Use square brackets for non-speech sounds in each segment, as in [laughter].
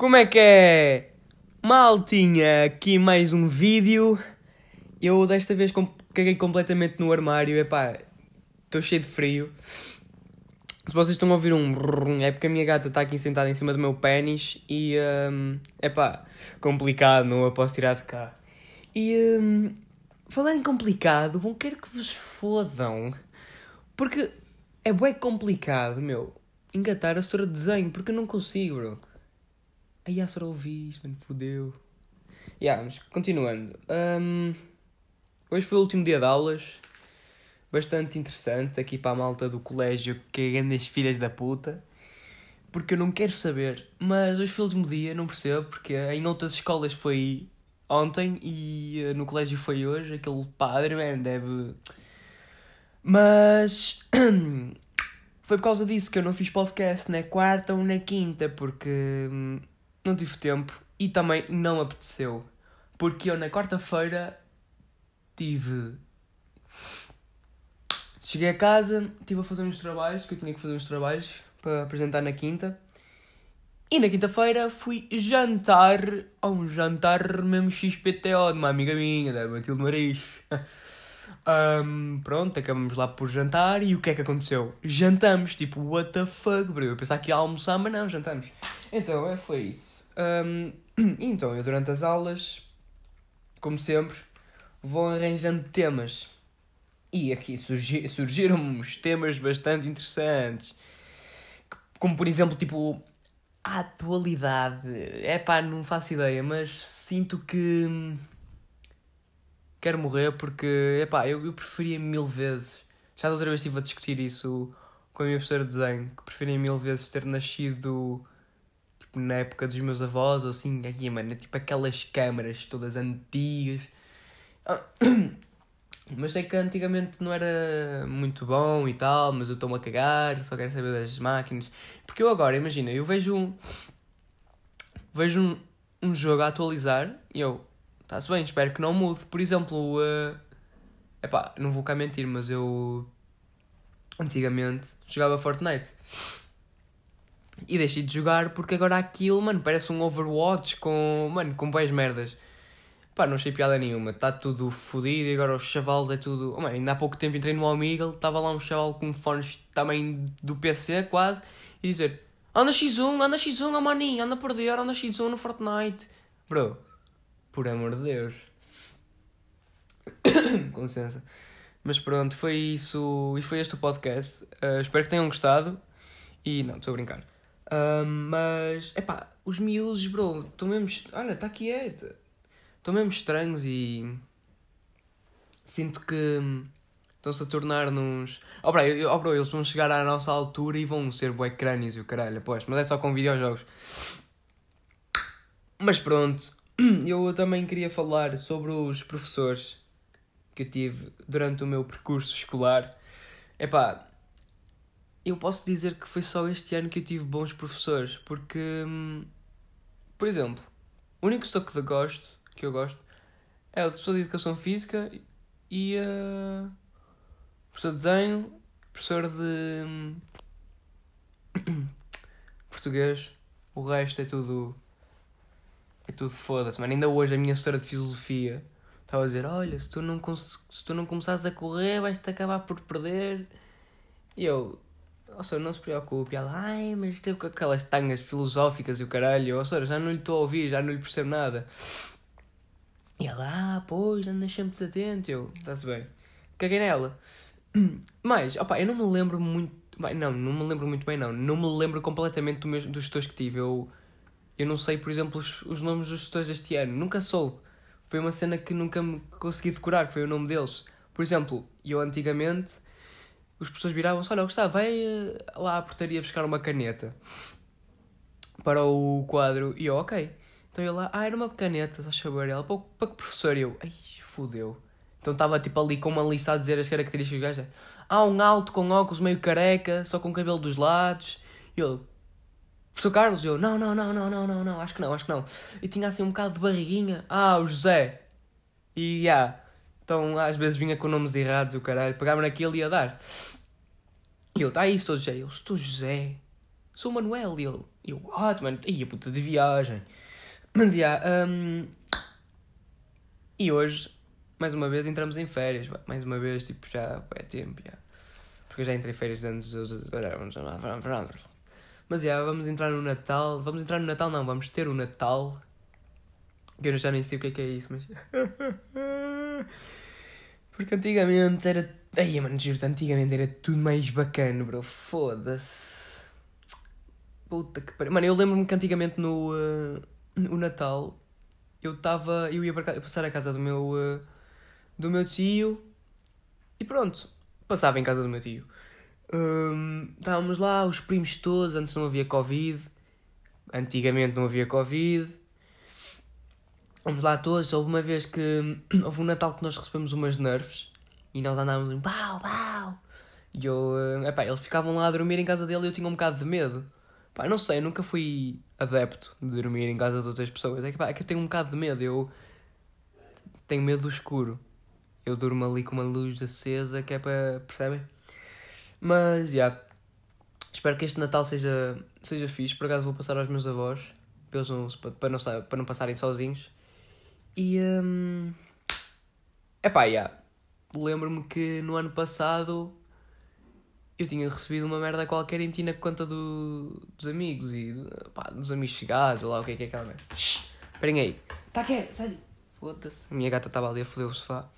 Como é que é? Maltinha, aqui mais um vídeo. Eu desta vez caguei completamente no armário. Epá, estou cheio de frio. Se vocês estão a ouvir um é porque a minha gata está aqui sentada em cima do meu pênis e hum, epá, complicado, não a posso tirar de cá. E hum, falar em complicado, bom, quero que vos fodam. Porque é bué complicado, meu, engatar a história de desenho, porque eu não consigo, bro. Aí a ouvi isto, mano, fodeu. Yeah, mas continuando. Hum, hoje foi o último dia de aulas. Bastante interessante aqui para a malta do colégio que é grandes filhas da puta. Porque eu não quero saber. Mas hoje foi o último dia, não percebo. Porque em outras escolas foi ontem e eh, no colégio foi hoje. Aquele padre, man, deve. Mas. [clears throat] Foi por causa disso que eu não fiz podcast na quarta ou na quinta, porque hum, não tive tempo e também não apeteceu. Porque eu na quarta-feira tive. Cheguei a casa, estive a fazer uns trabalhos, que eu tinha que fazer uns trabalhos para apresentar na quinta. E na quinta-feira fui jantar a um jantar mesmo XPTO de uma amiga minha, da Matilde Maris. [laughs] Ahm, pronto, acabamos lá por jantar e o que é que aconteceu? Jantamos, tipo, what the fuck, bro? Eu pensava que ia almoçar, mas não, jantamos. Então, é, foi isso. [clears throat] E então, eu durante as aulas, como sempre, vou arranjando temas. E aqui surgi [laughs] surgiram uns temas bastante interessantes. Como, por exemplo, tipo, a atualidade. É pá, não faço ideia, mas sinto que hum, quero morrer porque, epá, eu, eu preferia mil vezes. Já da outra vez estive a discutir isso com a minha professora de desenho, que preferia mil vezes ter nascido tipo, na época dos meus avós ou assim, aqui, mano, tipo aquelas câmaras todas antigas. Ah, [coughs] Mas sei que antigamente não era muito bom e tal, mas eu estou-me a cagar, só quero saber das máquinas. Porque eu agora, imagina, eu vejo um. Vejo um, um jogo a atualizar e eu. Está-se bem, espero que não mude. Por exemplo, uh, epá, não vou cá mentir, mas eu. Antigamente jogava Fortnite. E deixei de jogar porque agora aquilo, mano, parece um Overwatch com. Mano, com boas merdas. Pá, não achei piada nenhuma. Está tudo fodido e agora os chavalos é tudo. Oh, mano, ainda há pouco tempo entrei no Omegle, estava lá um chaval com fones também do PC quase e dizer: Anda X1, anda X1, oh maninho, anda a perder, anda X1 no Fortnite. Bro, por amor de Deus. [coughs] com licença. Mas pronto, foi isso. E foi este o podcast. Uh, espero que tenham gostado. E não, estou a brincar. Mas, epá, os miúdos, bro, estão mesmo. Olha, está quieto. Estão mesmo estranhos e. Sinto que. Estão-se a tornar nos. Oh, bro, oh, bro, eles vão chegar à nossa altura e vão ser bué crânios e o caralho, após. Mas é só com videojogos. Mas pronto, [clears throat] eu também queria falar sobre os professores que eu tive durante o meu percurso escolar. Epá, eu posso dizer que foi só este ano que eu tive bons professores, porque, hum, por exemplo, o único estoque de gosto, que eu gosto, é o professor de Educação Física e a professor de Desenho, professor de hum, [coughs] Português. O resto é tudo. É tudo foda-se, mano. Ainda hoje a minha professora de Filosofia estava a dizer: Olha, se tu não, se tu não começares a correr, vais-te acabar por perder. E eu, ó senhor, não se preocupe. Ela, ai, mas teve aquelas tangas filosóficas e o caralho. Ó senhor, já não lhe estou a ouvir, já não lhe percebo nada. E ela, ah, pois, andas sempre desatento. Eu, está-se bem. Caguei nela. [clears throat] Mas, opá, eu não me lembro muito. Bem, não, não me lembro muito bem, não. Não me lembro completamente do dos gestores que tive. Eu, eu não sei, por exemplo, os, os nomes dos gestores deste ano. Nunca soube. Foi uma cena que nunca me consegui decorar, que foi o nome deles. Por exemplo, eu antigamente os professores viravam-se: Olha, Gustavo, vai eh, lá à portaria buscar uma caneta para o quadro. E eu, ok. Então eu lá, ah, era uma caneta, só saber. Ela, para, para que professor? E eu, ai, fodeu. Então estava tipo ali com uma lista a dizer as características do gajo. Ah, um alto com óculos meio careca, só com cabelo dos lados. E ele, professor Carlos? E eu, não, não, não, não, não, não, não, acho que não, acho que não. E tinha assim um bocado de barriguinha. Ah, o José. E, já. Yeah. Então às vezes vinha com nomes errados, o caralho. Pegava naquele e ia dar. E eu, tá aí, estou José. Eu, estou José. Sou Manuel. E ele, eu, what, mano? Ih, puta de viagem. Mas, já. Um... E hoje, mais uma vez, entramos em férias. Mais uma vez, tipo, já é tempo, já. Porque eu já entrei em férias antes dos... Mas, já, vamos entrar no Natal. Vamos entrar no Natal, não. Vamos ter o Natal. Que eu já nem sei o que é que é isso, mas... [laughs] Porque antigamente era. Ai, mano, juro antigamente era tudo mais bacana, bro. Foda-se. Puta que pariu. Mano, eu lembro-me que antigamente no. Uh, no Natal eu estava. Eu ia para passar a casa do meu. Uh, do meu tio. E pronto. Passava em casa do meu tio. Um, estávamos lá, os primos todos. Antes não havia Covid. Antigamente não havia Covid. Vamos lá todos, houve uma vez que [clears throat] houve um Natal que nós recebemos umas nerfs e nós andávamos um pau, pau. E eu, uh, epá, eles ficavam lá a dormir em casa dele e eu tinha um bocado de medo. Pá, não sei, eu nunca fui adepto de dormir em casa de outras pessoas. É que, pá, é que eu tenho um bocado de medo, eu tenho medo do escuro. Eu durmo ali com uma luz acesa que é para. percebem? Mas, já. Yeah, espero que este Natal seja, seja fixe. Por acaso vou passar aos meus avós para, não, para, não, para não passarem sozinhos. E. Um... Epá, yeah. lembro-me que no ano passado eu tinha recebido uma merda qualquer e meti na conta do, dos amigos e pá, dos amigos chegados, ou lá o que é que é aquela merda. Esperem aí. Tá quieto, sai. Foda-se. A minha gata estava ali a foder o sofá.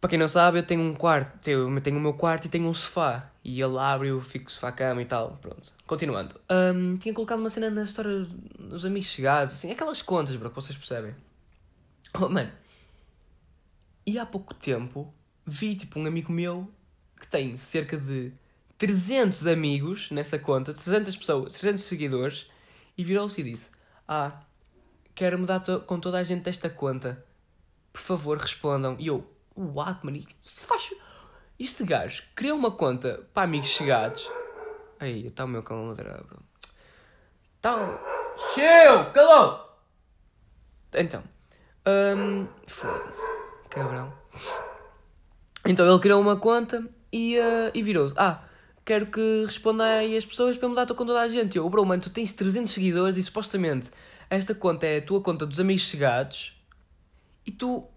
Para quem não sabe, eu tenho um quarto, eu tenho o meu quarto e tenho um sofá. E ele abre, eu fico sofá-cama e tal. Pronto. Continuando. Um, tinha colocado uma cena na história dos amigos chegados, assim, aquelas contas, bro, que vocês percebem. Oh, mano. E há pouco tempo vi tipo um amigo meu que tem cerca de 300 amigos nessa conta, 300 pessoas, 300 seguidores, e virou-se e disse: Ah, quero mudar com toda a gente desta conta. Por favor, respondam. E eu, what, mano? Isto faz. Este gajo criou uma conta para amigos chegados. Aí, está o meu cão ladrar, bro. Tá. Cheu! Calou! Então. Um, Foda-se. Cabrão. Então ele criou uma conta e, uh, e virou-se. Ah, quero que responda aí as pessoas para mudar com toda a gente. Eu, bro, mano, tu tens 300 seguidores e supostamente esta conta é a tua conta dos amigos chegados e tu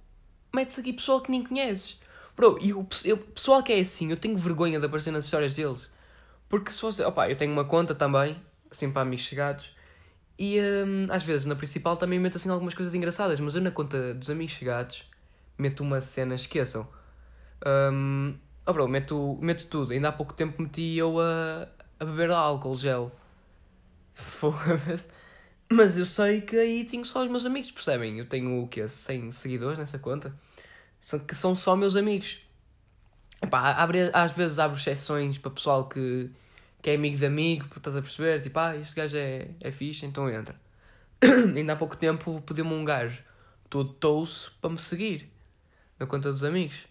metes aqui pessoal que nem conheces. Bro, e o eu, pessoal que é assim, eu tenho vergonha de aparecer nas histórias deles. Porque se fosse. Opa, eu tenho uma conta também, assim para amigos chegados. E hum, às vezes na principal também meto assim algumas coisas engraçadas, mas eu na conta dos amigos chegados meto uma cena, esqueçam. Um, oh bro, meto, meto tudo. Ainda há pouco tempo meti eu a, a beber álcool gel. [laughs] Foda-se. Mas eu sei que aí tenho só os meus amigos, percebem? Eu tenho o quê? 100 seguidores nessa conta? São, que são só meus amigos. Epá, abre, às vezes abro exceções para pessoal que que é amigo de amigo, porque estás a perceber, tipo, ah, este gajo é, é fixe, então entra. [clears throat] Ainda há pouco tempo pediu-me um gajo todo touço para me seguir na conta dos amigos.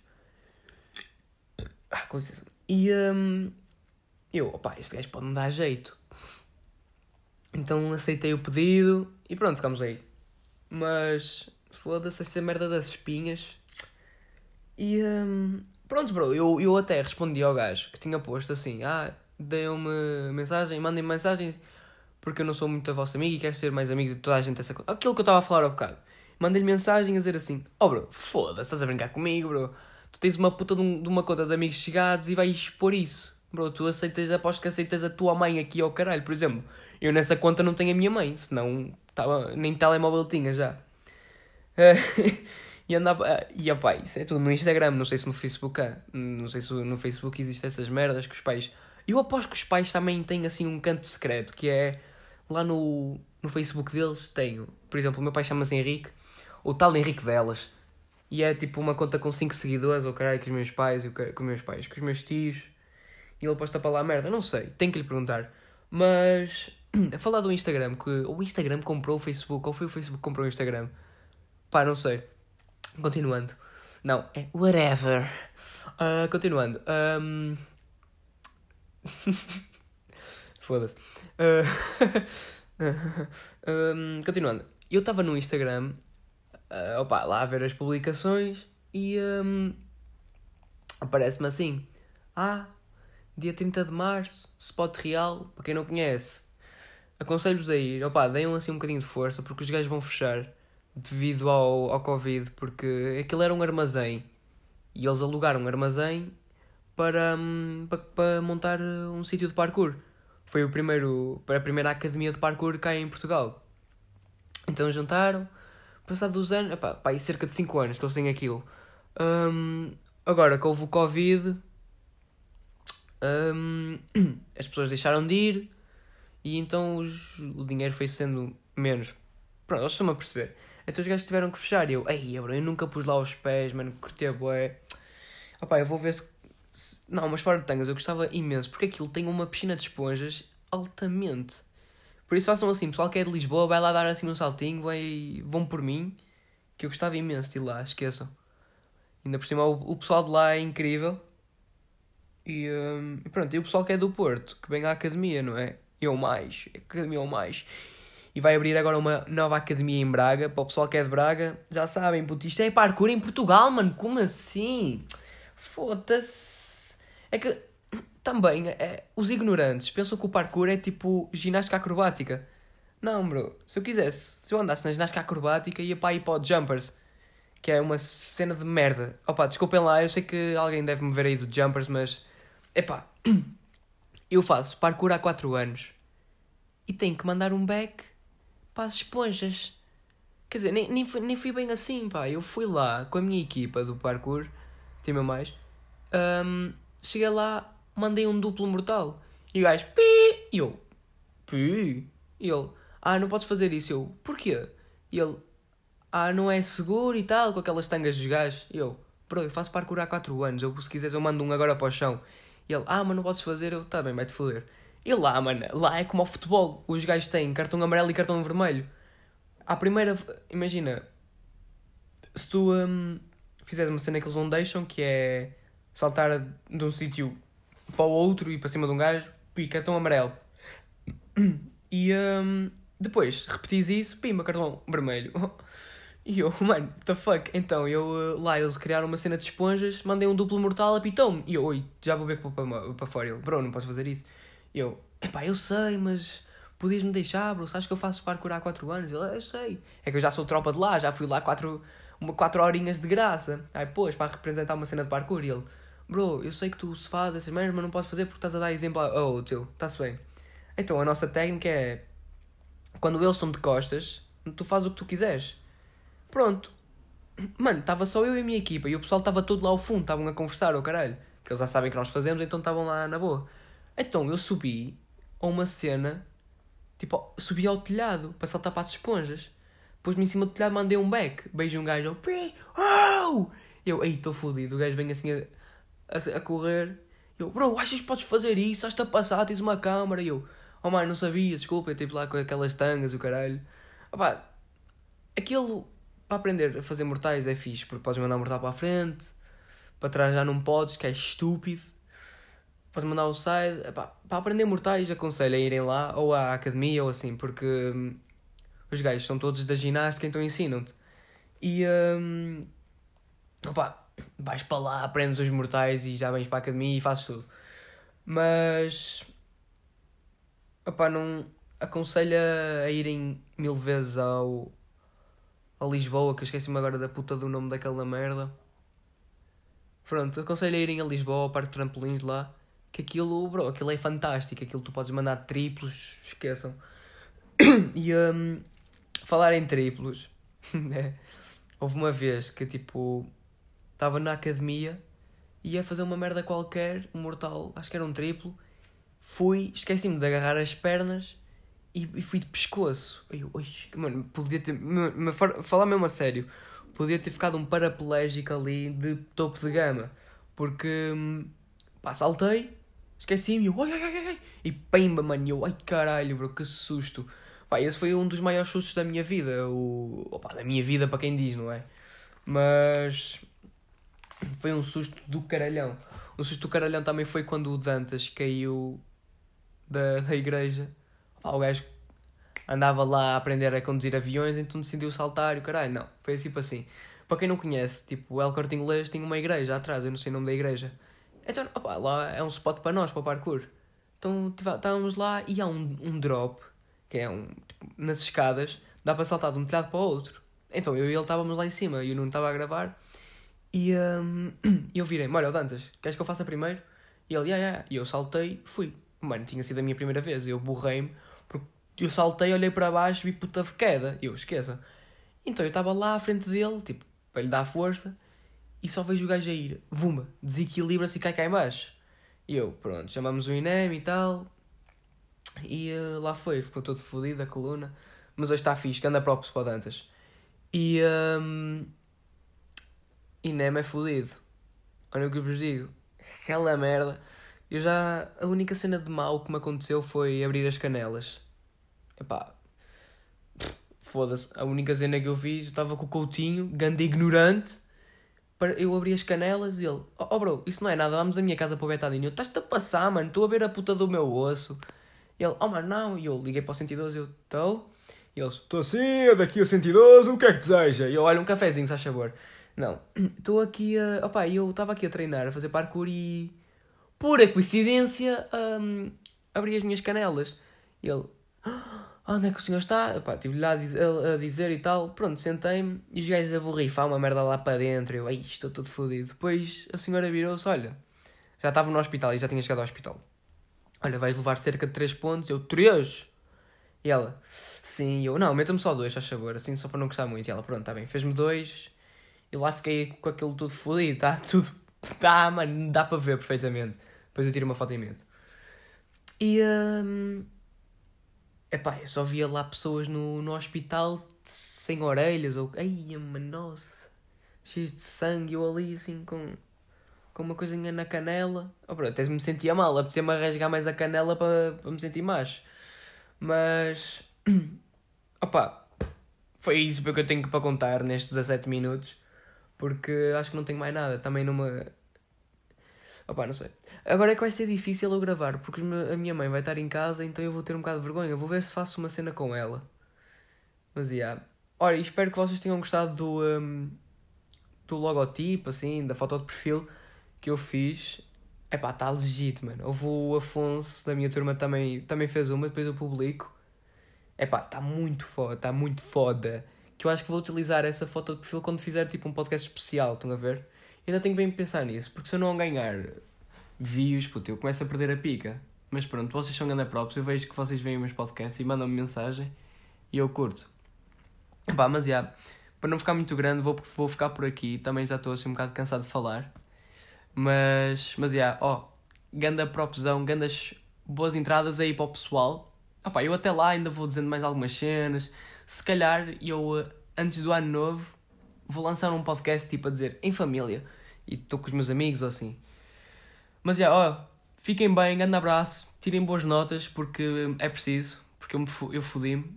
Ah, com licença. E um, eu, opá, este gajo pode me dar jeito. Então aceitei o pedido e pronto, ficamos aí. Mas foda-se essa merda das espinhas. E um, pronto, bro, eu, eu até respondi ao gajo que tinha posto assim: ah, deem-me mensagem, mandem-me mensagens, porque eu não sou muito a vossa amiga e quero ser mais amigo de toda a gente. Essa... Aquilo que eu estava a falar há bocado. Mandei-lhe mensagem a dizer assim: Oh bro, foda-se, estás a brincar comigo, bro. Tu tens uma puta de, um, de uma conta de amigos chegados e vais expor isso. Bro, tu aceitas, aposto que aceitas a tua mãe aqui ao caralho. Por exemplo, eu nessa conta não tenho a minha mãe, senão tava, nem telemóvel tinha já. [laughs] e andava. E opá, isso é tudo no Instagram, não sei se no Facebook há. Não sei se no Facebook existem essas merdas que os pais eu aposto que os pais também têm assim um canto secreto, que é lá no, no Facebook deles tenho, por exemplo, o meu pai chama-se Henrique, o tal Henrique delas. E é tipo uma conta com 5 seguidores, ou caralho, com os meus pais, com os meus pais, com os meus tios. E ele posta para lá merda, não sei, tenho que lhe perguntar. Mas, [clears throat] a falar do Instagram, que o Instagram comprou o Facebook, ou foi o Facebook que comprou o Instagram? Pá, não sei. Continuando. Não, é whatever. Uh, continuando. Um... [laughs] Foda-se. [laughs] Uh... um, continuando. Eu estava no Instagram, uh, opa, lá a ver as publicações e um, aparece-me assim: Ah, dia 30 de março, spot real, para quem não conhece. Aconselho-vos a ir, opa, deem assim um bocadinho de força porque os gajos vão fechar devido ao, ao Covid, porque aquilo era um armazém e eles alugaram um armazém para, um, para, para montar um sítio de parkour. Foi o primeiro, para a primeira academia de parkour cá em Portugal. Então juntaram, passado dos anos, epá, pá, e cerca de 5 anos que eles têm aquilo. Um, agora que houve o Covid, um, [clears throat] as pessoas deixaram de ir e então os, o dinheiro foi sendo menos. Pronto, eles estão a perceber. Então os gajos tiveram que fechar e eu, ei, eu nunca pus lá os pés, mano, curti a boé. Opá, eu vou ver se, Não, mas fora de tangas, eu gostava imenso, porque aquilo tem uma piscina de esponjas altamente. Por isso façam assim, pessoal que é de Lisboa, vai lá dar assim um saltinho, vai... vão por mim, que eu gostava imenso de ir lá, esqueçam. Ainda por cima o, pessoal de lá é incrível. E, um, pronto, e o pessoal que é do Porto, que vem à academia, não é? Eu mais, academia ou mais. E vai abrir agora uma nova academia em Braga, para o pessoal que é de Braga, já sabem, puto, isto é parkour em Portugal, mano, como assim? Foda-se. É que também é, os ignorantes pensam que o parkour é tipo ginástica acrobática. Não, bro. Se eu quisesse, se eu andasse na ginástica acrobática, ia para aí para o Jumpers, que é uma cena de merda. Opa, desculpem lá, eu sei que alguém deve me ver aí do Jumpers, mas. Epá, [clears throat] eu faço parkour há 4 anos e tenho que mandar um back para as esponjas. Quer dizer, nem, nem, fui, nem fui bem assim, pá. Eu fui lá com a minha equipa do parkour, time mais. Um, cheguei lá, mandei um duplo mortal. E o gajo, pi! E eu, pi! E ele, ah, não podes fazer isso. E eu, porquê? E ele, ah, não é seguro e tal, com aquelas tangas dos gajos. E eu, bro, eu faço parkour há 4 anos. Eu, se quiseres, eu mando um agora para o chão. E ele, ah, mas não podes fazer. Eu, tá bem, vai-te foder. E lá, mano, lá é como ao futebol. Os gajos têm cartão amarelo e cartão vermelho. À primeira, imagina, se tu um, fizeres uma cena que eles não deixam, que é saltar de um sítio para o outro e para cima de um gajo, pi, cartão amarelo. E um, depois repetis isso, pimba, cartão vermelho. [laughs] E eu, mano, what the fuck? Então, eu lá eles criaram uma cena de esponjas, mandei um duplo mortal, apitou-me. E eu, oi, já vou ver para, para, para fora. Ele, bro, não posso fazer isso. E eu, epá, eu sei, mas podias-me deixar, bro, sabes que eu faço parkour há 4 anos? Ele, eu sei. É que eu já sou tropa de lá, já fui lá 4 uma, quatro horinhas de graça. Aí, pois, para representar uma cena de parkour. E ele, bro, eu sei que tu se faz essas merdas, mas não podes fazer porque estás a dar exemplo ao oh, teu, está-se bem. Então, a nossa técnica é, quando eles estão de costas, tu fazes o que tu quiseres. Pronto. Mano, estava só eu e a minha equipa e o pessoal estava todo lá ao fundo, estavam a conversar, oh caralho. Que eles já sabem que nós fazemos, então estavam lá na boa. Então eu subi a uma cena, tipo, subi ao telhado para saltar para as esponjas. Depois-me em cima do telhado mandei um back. Beijo um gajo, oh! Eu, ei, estou fodido. O gajo vem assim a, a, a, correr. Eu, bro, achas que podes fazer isso? Estás-te a passar, tens uma câmara. E eu, oh mano, não sabia, desculpa. Eu tipo lá com aquelas tangas, o caralho. Opá, aquilo para aprender a fazer mortais é fixe, porque podes mandar um mortal para a frente, para trás já não podes, que é estúpido. Podes mandar o side. Para aprender mortais, aconselho a irem lá, ou à academia, ou assim, porque hum, os gajos são todos da ginástica, então ensinam-te. E. Hum, opá, vais para lá, aprendes os mortais e já vens para a academia e fazes tudo. Mas. Opá, não. Aconselho a irem mil vezes ao, a Lisboa, que eu esqueci-me agora da puta do nome daquela merda. Pronto, aconselho a irem a Lisboa, ao Parque de Trampolins lá. Que aquilo, bro, aquilo é fantástico. Aquilo tu podes mandar triplos, esqueçam. [coughs] e um, falar em triplos, [laughs] né? Houve uma vez que tipo estava na academia ia fazer uma merda qualquer, um mortal, acho que era um triplo. Fui, esqueci-me de agarrar as pernas e, e fui de pescoço. Eu, oi, mano, podia ter. Me, falar mesmo a sério. podia ter ficado um paraplégico ali de topo de gama. Porque, hum, pá, saltei, esqueci-me, eu, ai, ai, ai, ai, e pimba, mano, eu, ai caralho, bro, que susto. Pá, esse foi um dos maiores sustos da minha vida, o, opa, da minha vida para quem diz, não é? Mas, foi um susto do caralhão. Um susto do caralhão também foi quando o Dantas caiu da, da igreja. O gajo andava lá a aprender a conduzir aviões, então decidiu saltar e o caralho, não, foi tipo assim. Para quem não conhece, tipo, o El Corte Inglês tem uma igreja atrás, eu não sei o nome da igreja. Então, opa, lá é um spot para nós, para o parkour. Então estávamos lá e há um, um drop, que é um, tipo, nas escadas, dá para saltar de um telhado para o outro. Então eu e ele estávamos lá em cima e o Nuno estava a gravar e um, [clears throat] eu virei, olha, Dantas, queres que eu faça primeiro? E ele, yeah, yeah. E eu saltei, fui. Mano, tinha sido a minha primeira vez, eu borrei-me, porque eu saltei, olhei para baixo, vi puta de queda. Eu, esqueça. Então eu estava lá à frente dele, tipo, para lhe dar força, e só vejo o gajo a ir, vuma, desequilibra-se e cai cá em baixo. E eu, pronto, chamamos o INEM e tal, e uh, lá foi, ficou todo fodido a coluna, mas hoje está fixe, anda próprio para o Dantas. E, um, INEM é fodido. Olha o que eu vos digo, aquela merda. Eu já, a única cena de mal que me aconteceu foi abrir as canelas. Epá, foda-se, a única cena que eu fiz, eu estava com o Coutinho, ganda ignorante, para eu abri as canelas e ele, oh, oh bro, isso não é nada, vamos à minha casa para o Betadinho. Estás-te a passar, mano, estou a ver a puta do meu osso. E ele, oh mano, não. E eu liguei para o 112, eu, estou. E eles, estou assim, é daqui ao 112, o que é que deseja? E eu, olha, um cafezinho, se faz favor. Não, estou aqui a. Opa, eu estava aqui a treinar, a fazer parkour e. Pura coincidência, um, abri as minhas canelas. E ele. Ah, onde é que o senhor está? Opa, estive-lhe lá a dizer, a dizer e tal. Pronto, sentei-me e os gajos a borrifar uma merda lá para dentro. Eu, ai, estou todo fodido. Depois a senhora virou-se: olha, já estava no hospital e já tinha chegado ao hospital. Olha, vais levar cerca de 3 pontos. Eu, 3? E ela, sim, eu, não, meta-me só dois, faz favor, assim só para não gostar muito. E ela, pronto, está bem, fez-me dois e lá fiquei com aquilo tudo fodido, está tudo. Tá, mano, dá para ver perfeitamente. Depois eu tiro uma foto e meto. E. Um... Epá, eu só via lá pessoas no, no hospital sem orelhas ou. Ai, mano, nossa. Cheios de sangue, eu ali assim com. Com uma coisinha na canela. Oh, pronto, até me sentia mal, apetecia-me rasgar mais a canela para, para me sentir mais. Mas. [clears throat] Opá, foi isso que eu tenho para contar nestes 17 minutos porque acho que não tenho mais nada. Também numa. Opá, não sei. Agora é que vai ser difícil eu gravar, porque a minha mãe vai estar em casa, então eu vou ter um bocado de vergonha. Vou ver se faço uma cena com ela. Mas. Yeah. Olha, espero que vocês tenham gostado do, um, do logotipo, assim, da foto de perfil que eu fiz. É pá, está legítimo, mano. Houve o Afonso da minha turma também, também fez uma, depois eu publico. É pá, está muito foda, está muito foda que eu acho que vou utilizar essa foto de perfil quando fizer tipo um podcast especial, estão a ver? ainda tenho bem pensar nisso, porque se eu não ganhar views, puto, eu começo a perder a pica. Mas pronto, vocês são ganda próprios, eu vejo que vocês veem meus podcasts e mandam-me mensagem e eu curto. Pá, mas já, para não ficar muito grande, vou, vou ficar por aqui. Também já estou assim um bocado cansado de falar. Mas, mas já, ó, ganda propzão, gandas boas entradas aí para o pessoal. Ah, pá, eu até lá ainda vou dizendo mais algumas cenas se calhar eu, antes do ano novo, vou lançar um podcast tipo a dizer em família e estou com os meus amigos ou assim. Mas já, ó, fiquem bem, grande abraço, tirem boas notas porque é preciso, porque eu, me, eu fodi-me.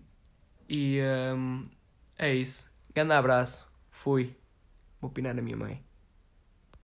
E um, é isso. Grande abraço, fui. Vou opinar na minha mãe.